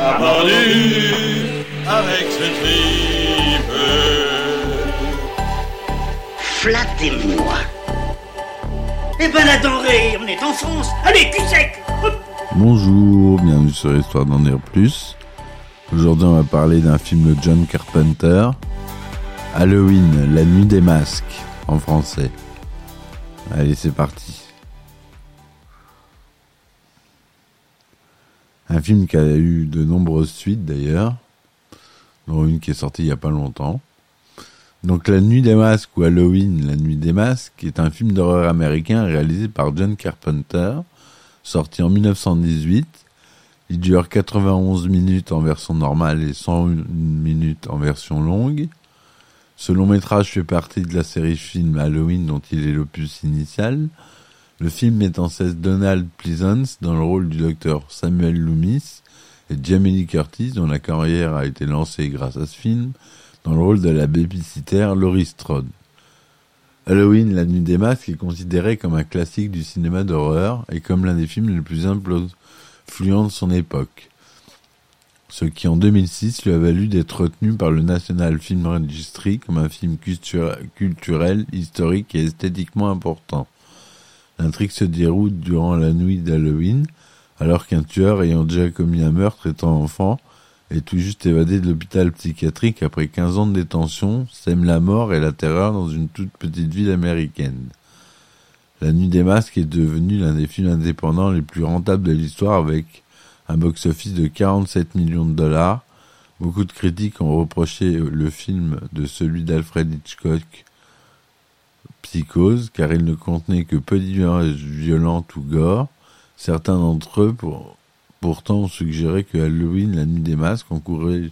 Vendu avec ce tripe. Flattez-moi. Eh ben la denrée, on est en France. Allez, cul sec. Bonjour, bienvenue sur Histoire d'en dire plus. Aujourd'hui, on va parler d'un film de John Carpenter, Halloween, la nuit des masques, en français. Allez, c'est parti. Un film qui a eu de nombreuses suites d'ailleurs, dont une qui est sortie il n'y a pas longtemps. Donc La Nuit des Masques ou Halloween, La Nuit des Masques est un film d'horreur américain réalisé par John Carpenter, sorti en 1918. Il dure 91 minutes en version normale et 101 minutes en version longue. Ce long métrage fait partie de la série film Halloween dont il est l'opus initial. Le film met en scène Donald Pleasance dans le rôle du docteur Samuel Loomis et Jamie Lee Curtis dont la carrière a été lancée grâce à ce film dans le rôle de la babysitter Laurie Strode. Halloween, la nuit des masques est considéré comme un classique du cinéma d'horreur et comme l'un des films les plus influents de son époque. Ce qui en 2006 lui a valu d'être retenu par le National Film Registry comme un film culturel, historique et esthétiquement important. L'intrigue se déroule durant la nuit d'Halloween, alors qu'un tueur ayant déjà commis un meurtre étant enfant est tout juste évadé de l'hôpital psychiatrique après 15 ans de détention, sème la mort et la terreur dans une toute petite ville américaine. La Nuit des Masques est devenue l'un des films indépendants les plus rentables de l'histoire avec un box-office de 47 millions de dollars. Beaucoup de critiques ont reproché le film de celui d'Alfred Hitchcock, Psychose, car il ne contenait que peu d'images violentes ou gore. Certains d'entre eux, pour, pourtant, ont suggéré que Halloween, la nuit des masques, encourageait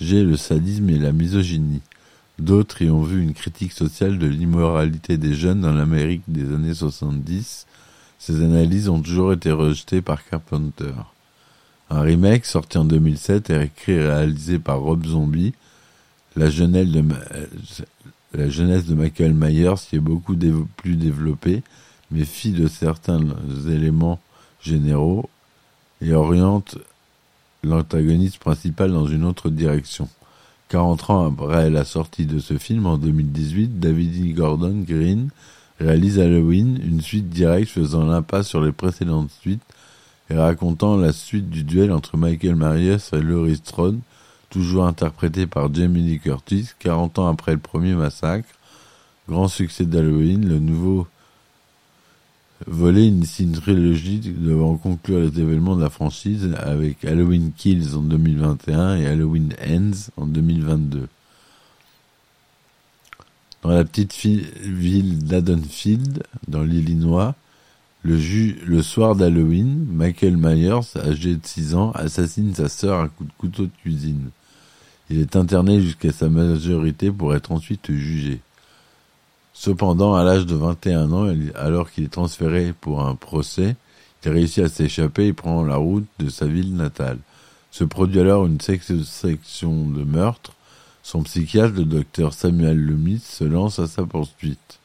le sadisme et la misogynie. D'autres y ont vu une critique sociale de l'immoralité des jeunes dans l'Amérique des années 70. Ces analyses ont toujours été rejetées par Carpenter. Un remake sorti en 2007 est écrit et réalisé par Rob Zombie. La de, la jeunesse de Michael Myers y est beaucoup plus développée, mais fit de certains éléments généraux et oriente l'antagoniste principal dans une autre direction. 40 ans après la sortie de ce film, en 2018, David E. Gordon Green réalise Halloween, une suite directe faisant l'impasse sur les précédentes suites et racontant la suite du duel entre Michael Myers et Laurie Strode, toujours interprété par Jamie Lee Curtis, 40 ans après le premier massacre. Grand succès d'Halloween, le nouveau volet initie une trilogie devant conclure les événements de la franchise avec Halloween Kills en 2021 et Halloween Ends en 2022. Dans la petite ville d'Adonfield, dans l'Illinois, le, le soir d'Halloween, Michael Myers, âgé de 6 ans, assassine sa sœur à coup de couteau de cuisine. Il est interné jusqu'à sa majorité pour être ensuite jugé. Cependant, à l'âge de 21 ans, alors qu'il est transféré pour un procès, il réussit à s'échapper et prend la route de sa ville natale. Se produit alors une section de meurtre. Son psychiatre, le docteur Samuel Loomis, se lance à sa poursuite.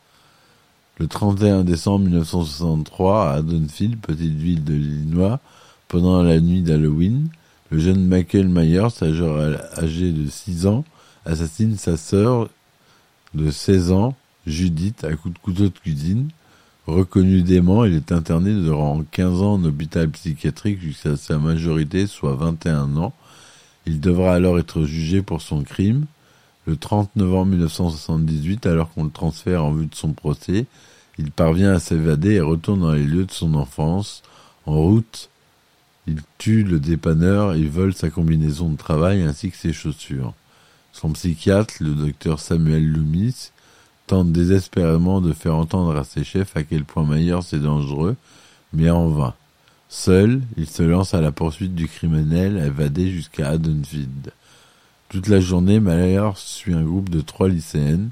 Le 31 décembre 1963, à Haddonfield, petite ville de l'Illinois, pendant la nuit d'Halloween, le jeune Michael Myers, âgé de 6 ans, assassine sa sœur de 16 ans Judith à coup de couteau de cuisine. Reconnu dément, il est interné durant 15 ans en hôpital psychiatrique jusqu'à sa majorité, soit 21 ans. Il devra alors être jugé pour son crime. Le 30 novembre 1978, alors qu'on le transfère en vue de son procès, il parvient à s'évader et retourne dans les lieux de son enfance. En route, il tue le dépanneur et vole sa combinaison de travail ainsi que ses chaussures. Son psychiatre, le docteur Samuel Loomis, tente désespérément de faire entendre à ses chefs à quel point Myers est dangereux, mais en vain. Seul, il se lance à la poursuite du criminel évadé jusqu'à Haddonfield. Toute la journée, Myers suit un groupe de trois lycéennes,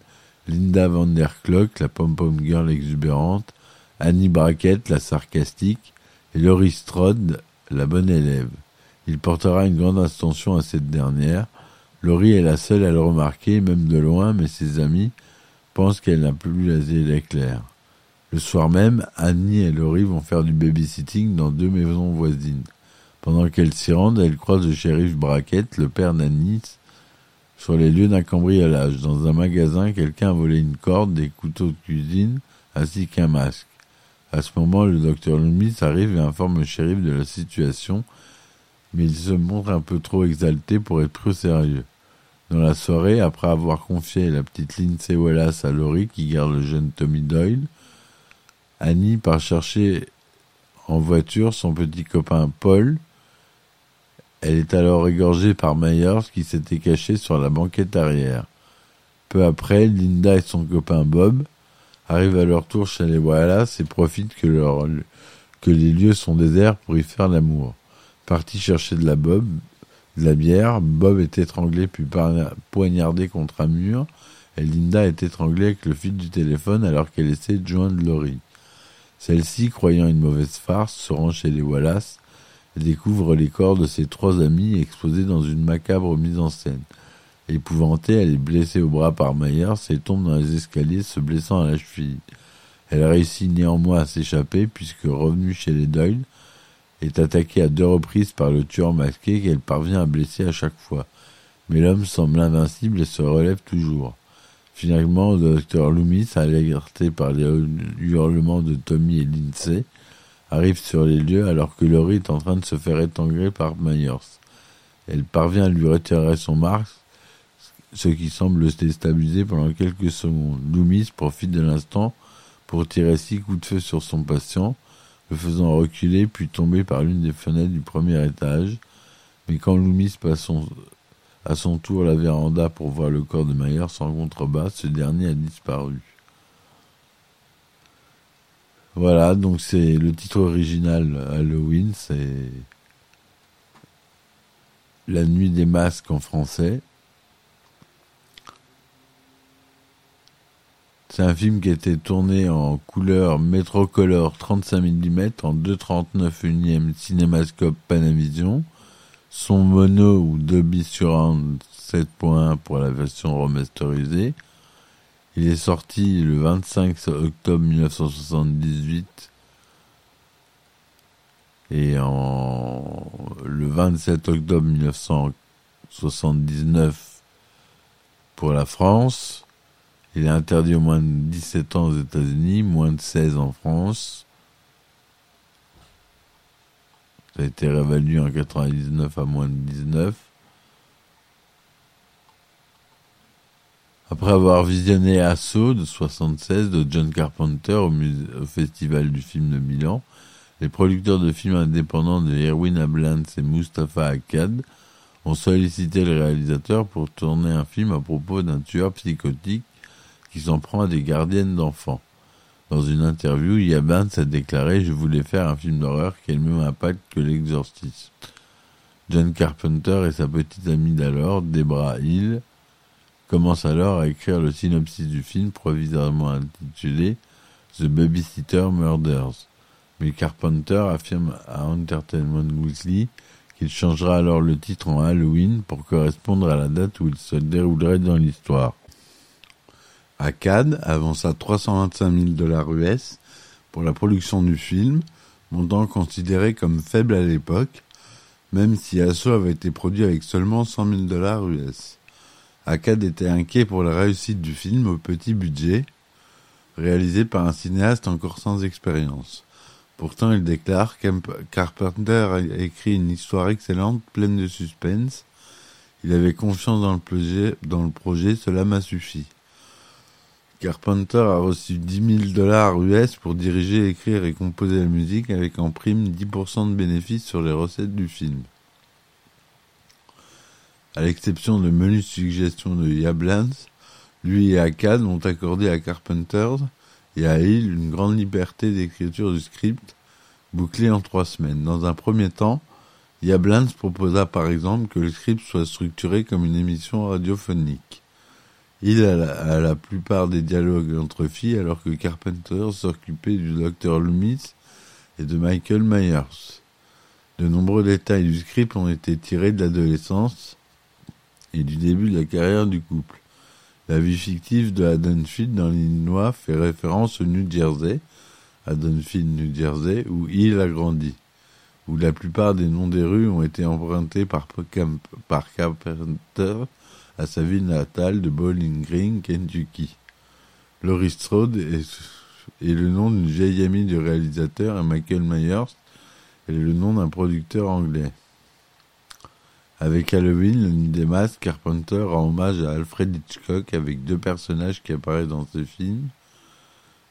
Linda van der Klock, la pom-pom girl exubérante, Annie Brackett, la sarcastique, et Laurie Strode, la bonne élève. Il portera une grande attention à cette dernière. Laurie est la seule à le remarquer, même de loin, mais ses amis pensent qu'elle n'a plus la l'éclair. Le soir même, Annie et Laurie vont faire du babysitting dans deux maisons voisines. Pendant qu'elles s'y rendent, elles croisent le shérif Brackett, le père d'Annie, sur les lieux d'un cambriolage. Dans un magasin, quelqu'un a volé une corde, des couteaux de cuisine, ainsi qu'un masque. À ce moment, le docteur Loomis arrive et informe le shérif de la situation, mais il se montre un peu trop exalté pour être plus sérieux. Dans la soirée, après avoir confié la petite Lindsay Wallace à Laurie qui garde le jeune Tommy Doyle, Annie part chercher en voiture son petit copain Paul. Elle est alors égorgée par Myers qui s'était caché sur la banquette arrière. Peu après, Linda et son copain Bob arrivent à leur tour chez les Wallace et profitent que, les lieux sont déserts pour y faire l'amour. Parti chercher de la bière, Bob est étranglé puis poignardé contre un mur et Linda est étranglée avec le fil du téléphone alors qu'elle essaie de joindre Laurie. Celle-ci, croyant une mauvaise farce, se rend chez les Wallace et découvre les corps de ses trois amis exposés dans une macabre mise en scène. Épouvantée, elle est blessée au bras par Myers et tombe dans les escaliers, se blessant à la cheville. Elle réussit néanmoins à s'échapper puisque, revenue chez les Doyle, est attaquée à deux reprises par le tueur masqué qu'elle parvient à blesser à chaque fois. Mais l'homme semble invincible et se relève toujours. Finalement, le docteur Loomis, alerté par les hurlements de Tommy et Lindsay, arrive sur les lieux alors que Laurie est en train de se faire étangler par Myers. Elle parvient à lui retirer son masque, ce qui semble le déstabiliser pendant quelques secondes. Loomis profite de l'instant pour tirer six coups de feu sur son patient, le faisant reculer puis tomber par l'une des fenêtres du premier étage. Mais quand Loomis passe à son tour la véranda pour voir le corps de Myers en contrebas, ce dernier a disparu. Voilà, donc c'est le titre original Halloween, c'est La nuit des masques en français. C'est un film qui a été tourné en couleur Metrocolor 35 mm en 2,39 unième cinémascope Panavision son mono ou Dolby Surround 7.1 pour la version remasterisée. Il est sorti le 25 octobre 1978 et en le 27 octobre 1979 pour la France. Il est interdit au moins de 17 ans aux États-Unis, moins de 16 en France. Ça a été réévalué en 99 à moins de 19. Après avoir visionné Assaut de 76 de John Carpenter au, Festival du film de Milan, les producteurs de films indépendants de Erwin Ablans et Mustafa Akkad ont sollicité le réalisateur pour tourner un film à propos d'un tueur psychotique qui s'en prend à des gardiennes d'enfants. Dans une interview, Yabans a déclaré Je voulais faire un film d'horreur qui ait le même impact que l'exorciste. John Carpenter et sa petite amie d'alors, Debra Hill, commencent alors à écrire le synopsis du film provisoirement intitulé The Babysitter Murders. Mais Carpenter affirme à Entertainment Weekly qu'il changera alors le titre en Halloween pour correspondre à la date où il se déroulerait dans l'histoire. Akkad avança 325 000 dollars US pour la production du film, montant considéré comme faible à l'époque, même si Asso avait été produit avec seulement 100 000 dollars US. Akkad était inquiet pour la réussite du film au petit budget, réalisé par un cinéaste encore sans expérience. Pourtant, il déclare Carpenter a écrit une histoire excellente, pleine de suspense. Il avait confiance dans le projet, dans le projet cela m'a suffi. Carpenter a reçu 10 000 dollars US pour diriger, écrire et composer la musique avec en prime 10% de bénéfices sur les recettes du film. À l'exception de menus suggestions de Yablans, lui et Akkad ont accordé à Carpenter et à Hill une grande liberté d'écriture du script, bouclé en trois semaines. Dans un premier temps, Yablans proposa par exemple que le script soit structuré comme une émission radiophonique. Il a la, plupart des dialogues entre filles alors que Carpenter s'occupait du docteur Loomis et de Michael Myers. De nombreux détails du script ont été tirés de l'adolescence et du début de la carrière du couple. La vie fictive de Haddonfield dans l'Illinois fait référence au New Jersey, Haddonfield, New Jersey, où il a grandi, où la plupart des noms des rues ont été empruntés par Carpenter à sa ville natale de Bowling Green, Kentucky. Laurie Strode est, le nom d'une vieille amie du réalisateur Michael Myers est le nom d'un producteur anglais. Avec Halloween, la nuit des masques, Carpenter rend hommage à Alfred Hitchcock avec deux personnages qui apparaissent dans ses films.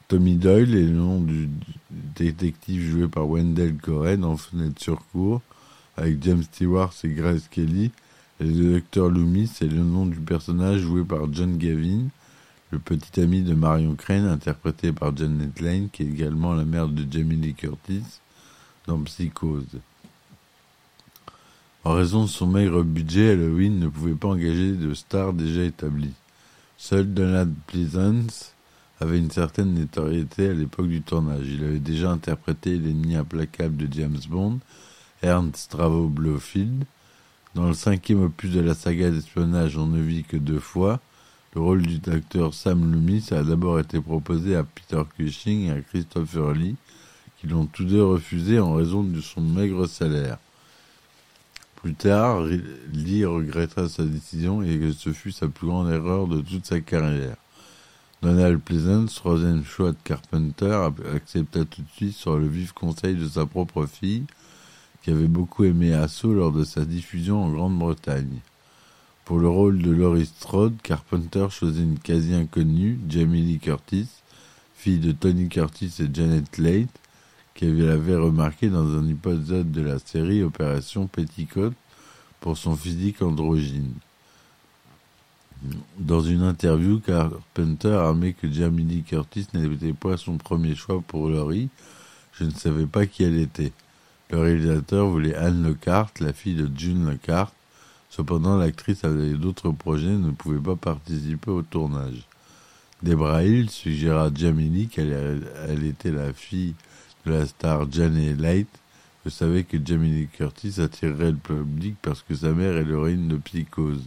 Tommy Doyle est le nom du détective joué par Wendell Corey dans Fenêtre sur cour, avec James Stewart et Grace Kelly, le docteur Loomis est le nom du personnage joué par John Gavin, le petit ami de Marion Crane, interprété par Janet Lane, qui est également la mère de Jamie Lee Curtis dans Psychose. En raison de son maigre budget, Halloween ne pouvait pas engager de stars déjà établies. Seul Donald Pleasance avait une certaine notoriété à l'époque du tournage. Il avait déjà interprété l'ennemi implacable de James Bond, Ernst Travo Blofeld. Dans le cinquième opus de la saga d'espionnage On ne vit que deux fois, le rôle du docteur Sam Loomis a d'abord été proposé à Peter Cushing et à Christopher Lee, qui l'ont tous deux refusé en raison de son maigre salaire. Plus tard, Lee regretta sa décision et que ce fut sa plus grande erreur de toute sa carrière. Donald Pleasance, troisième choix de Carpenter, accepta tout de suite sur le vif conseil de sa propre fille, qui avait beaucoup aimé Asso lors de sa diffusion en Grande-Bretagne. Pour le rôle de Laurie Strode, Carpenter choisit une quasi-inconnue, Jamie Lee Curtis, fille de Tony Curtis et Janet Leigh, qui l'avait remarqué dans un épisode de la série Opération Petticoat pour son physique androgyne. Dans une interview, Carpenter a admis que Jamie Lee Curtis n'était pas son premier choix pour Laurie. Je ne savais pas qui elle était. Le réalisateur voulait Anne Lockhart, la fille de June Lockhart. Cependant, l'actrice avait d'autres projets et ne pouvait pas participer au tournage. Debra Hill suggéra à Jamie qu'elle elle était la fille de la star Janet Light. Je savais que Jamie Curtis attirerait le public parce que sa mère est l'héroïne de Psychose.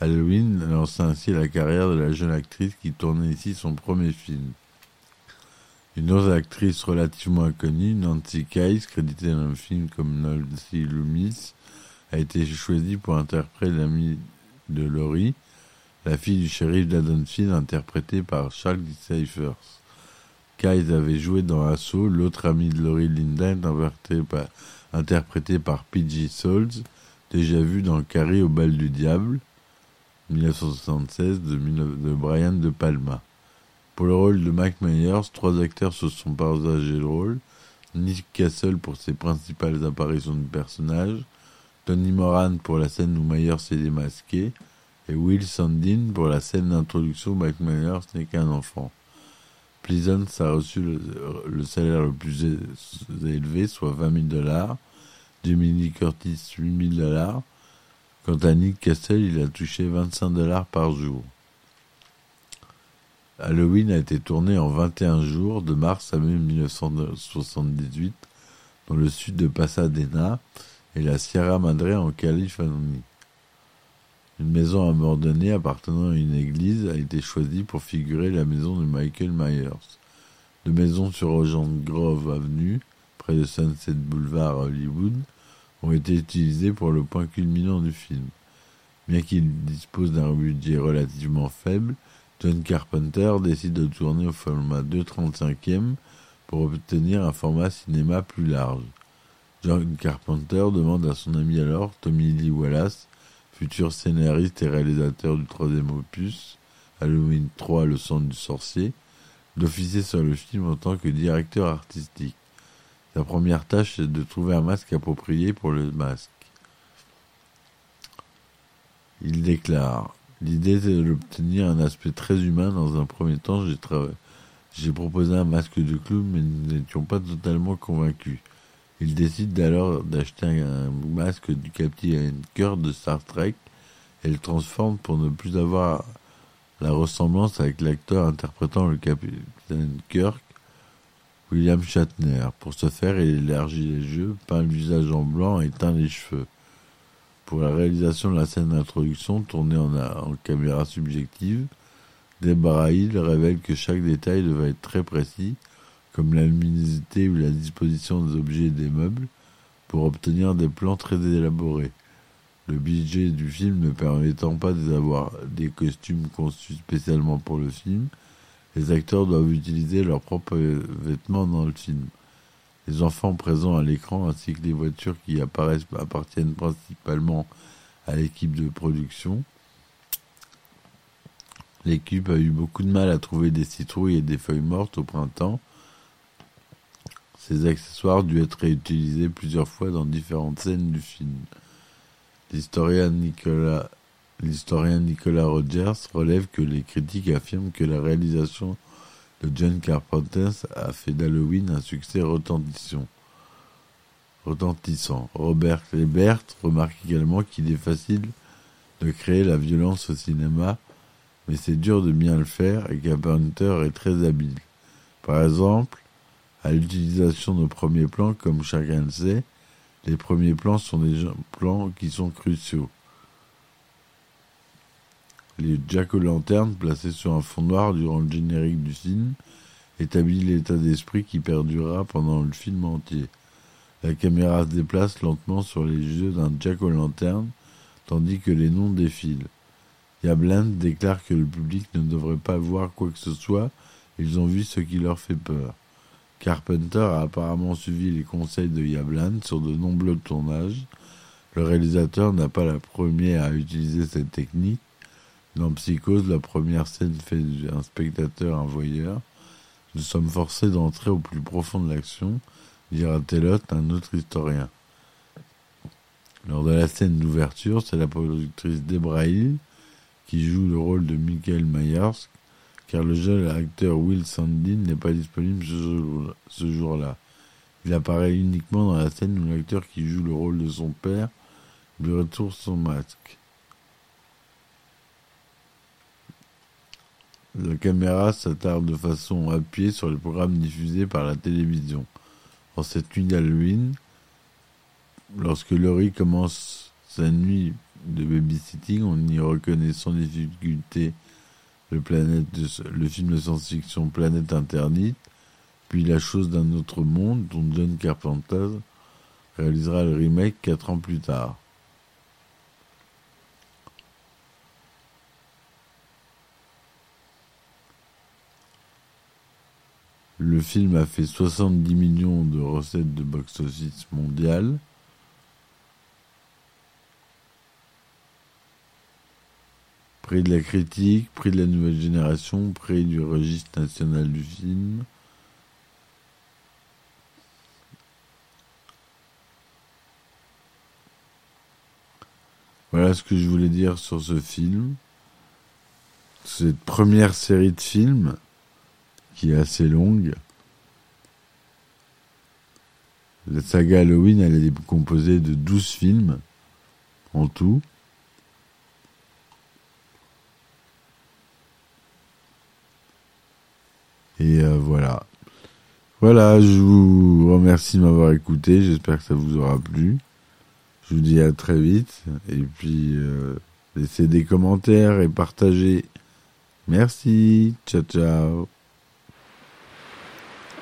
Halloween lança ainsi la carrière de la jeune actrice qui tournait ici son premier film. Une autre actrice relativement inconnue, Nancy Kyes, créditée dans le film comme Nancy Loomis, a été choisie pour interpréter l'amie de Laurie, la fille du shérif d'Adonfield, interprétée par Charles Cyphers. Kyes avait joué dans Assaut, l'autre ami de Laurie Linda, interprété par P.G. Souls, déjà vu dans Carrie au bal du diable, 1976 de, de Brian De Palma. Pour le rôle de Mike Myers, trois acteurs se sont partagés le rôle. Nick Castle pour ses principales apparitions de personnages, Tony Moran pour la scène où Myers est démasqué, et Will Sandin pour la scène d'introduction où Mike Myers n'est qu'un enfant. Pleasance a reçu le, salaire le plus élevé, soit 20 000 dollars. Lee Curtis, 8 000 dollars. Quant à Nick Castle, il a touché 25 dollars par jour. Halloween a été tourné en 21 jours, de mars à mai 1978, dans le sud de Pasadena et la Sierra Madre en Californie. Une maison abandonnée appartenant à une église a été choisie pour figurer la maison de Michael Myers. Deux maisons sur Ocean Grove Avenue, près de Sunset Boulevard à Hollywood, ont été utilisées pour le point culminant du film. Bien qu'il dispose d'un budget relativement faible, John Carpenter décide de tourner au format 2.35e pour obtenir un format cinéma plus large. John Carpenter demande à son ami alors, Tommy Lee Wallace, futur scénariste et réalisateur du troisième opus, Halloween 3, le sang du sorcier, d'officier sur le film en tant que directeur artistique. Sa première tâche est de trouver un masque approprié pour le masque. Il déclare L'idée est d'obtenir un aspect très humain. Dans un premier temps, j'ai proposé un masque de clown, mais nous n'étions pas totalement convaincus. Il décide alors d'acheter un masque du capitaine Kirk de Star Trek et le transforme pour ne plus avoir la ressemblance avec l'acteur interprétant le capitaine Kirk, William Shatner. Pour ce faire, il élargit les yeux, peint le visage en blanc et teint les cheveux. Pour la réalisation de la scène d'introduction, tournée en, caméra subjective, Deborah Hill révèle que chaque détail devait être très précis, comme la luminosité ou la disposition des objets et des meubles, pour obtenir des plans très élaborés. Le budget du film ne permettant pas d'avoir des costumes conçus spécialement pour le film, les acteurs doivent utiliser leurs propres vêtements dans le film. Les enfants présents à l'écran ainsi que les voitures qui apparaissent appartiennent principalement à l'équipe de production. L'équipe a eu beaucoup de mal à trouver des citrouilles et des feuilles mortes au printemps. Ces accessoires dû être réutilisés plusieurs fois dans différentes scènes du film. L'historien Nicolas, l'historien Nicolas Rogers relève que les critiques affirment que la réalisation de John Carpenter a fait d'Halloween un succès retentissant. retentissant. Robert Lebert remarque également qu'il est facile de créer la violence au cinéma, mais c'est dur de bien le faire et Carpenter est très habile. Par exemple, à l'utilisation de premiers plans, comme chacun le sait, les premiers plans sont des plans qui sont cruciaux. Les jack-o'-lantern placés sur un fond noir durant le générique du film établit l'état d'esprit qui perdurera pendant le film entier. La caméra se déplace lentement sur les yeux d'un jack-o'-lantern tandis que les noms défilent. Yabland déclare que le public ne devrait pas voir quoi que ce soit, ils ont vu ce qui leur fait peur. Carpenter a apparemment suivi les conseils de Yabland sur de nombreux tournages. Le réalisateur n'a pas la première à utiliser cette technique, dans Psychose, la première scène fait un spectateur un voyeur. Nous sommes forcés d'entrer au plus profond de l'action, dira Tellot, un autre historien. Lors de la scène d'ouverture, c'est la productrice Debra Hill qui joue le rôle de Michael Myers, car le jeune acteur Will Sandin n'est pas disponible ce jour-là. Il apparaît uniquement dans la scène où l'acteur qui joue le rôle de son père lui retourne son masque. La caméra s'attarde de façon appuyée sur les programmes diffusés par la télévision. En cette nuit d'Halloween, lorsque Laurie commence sa nuit de babysitting, on y reconnaît sans difficulté le, le film de science-fiction Planète Interdite, puis La chose d'un autre monde, dont John Carpenter réalisera le remake quatre ans plus tard. Le film a fait 70 millions de recettes de box-office mondial. Prix de la critique, prix de la nouvelle génération, prix du registre national du film. Voilà ce que je voulais dire sur ce film. Cette première série de films qui est assez longue. La saga Halloween, elle est composée de 12 films en tout. Et euh, voilà. Voilà, je vous remercie de m'avoir écouté. J'espère que ça vous aura plu. Je vous dis à très vite. Et puis, euh, laissez des commentaires et partagez. Merci. Ciao, ciao.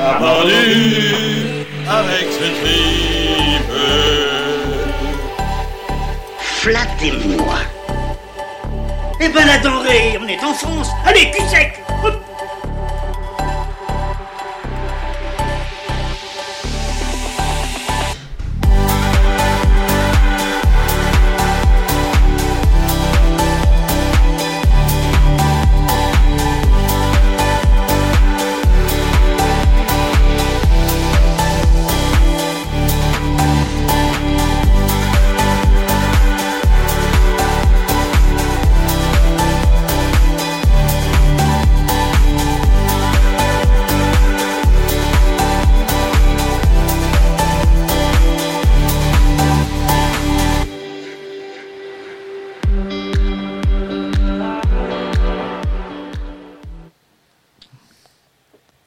On a pendu avec ce tripe. Flattez-moi. Eh ben la denrée, on est en France. Allez, cul sec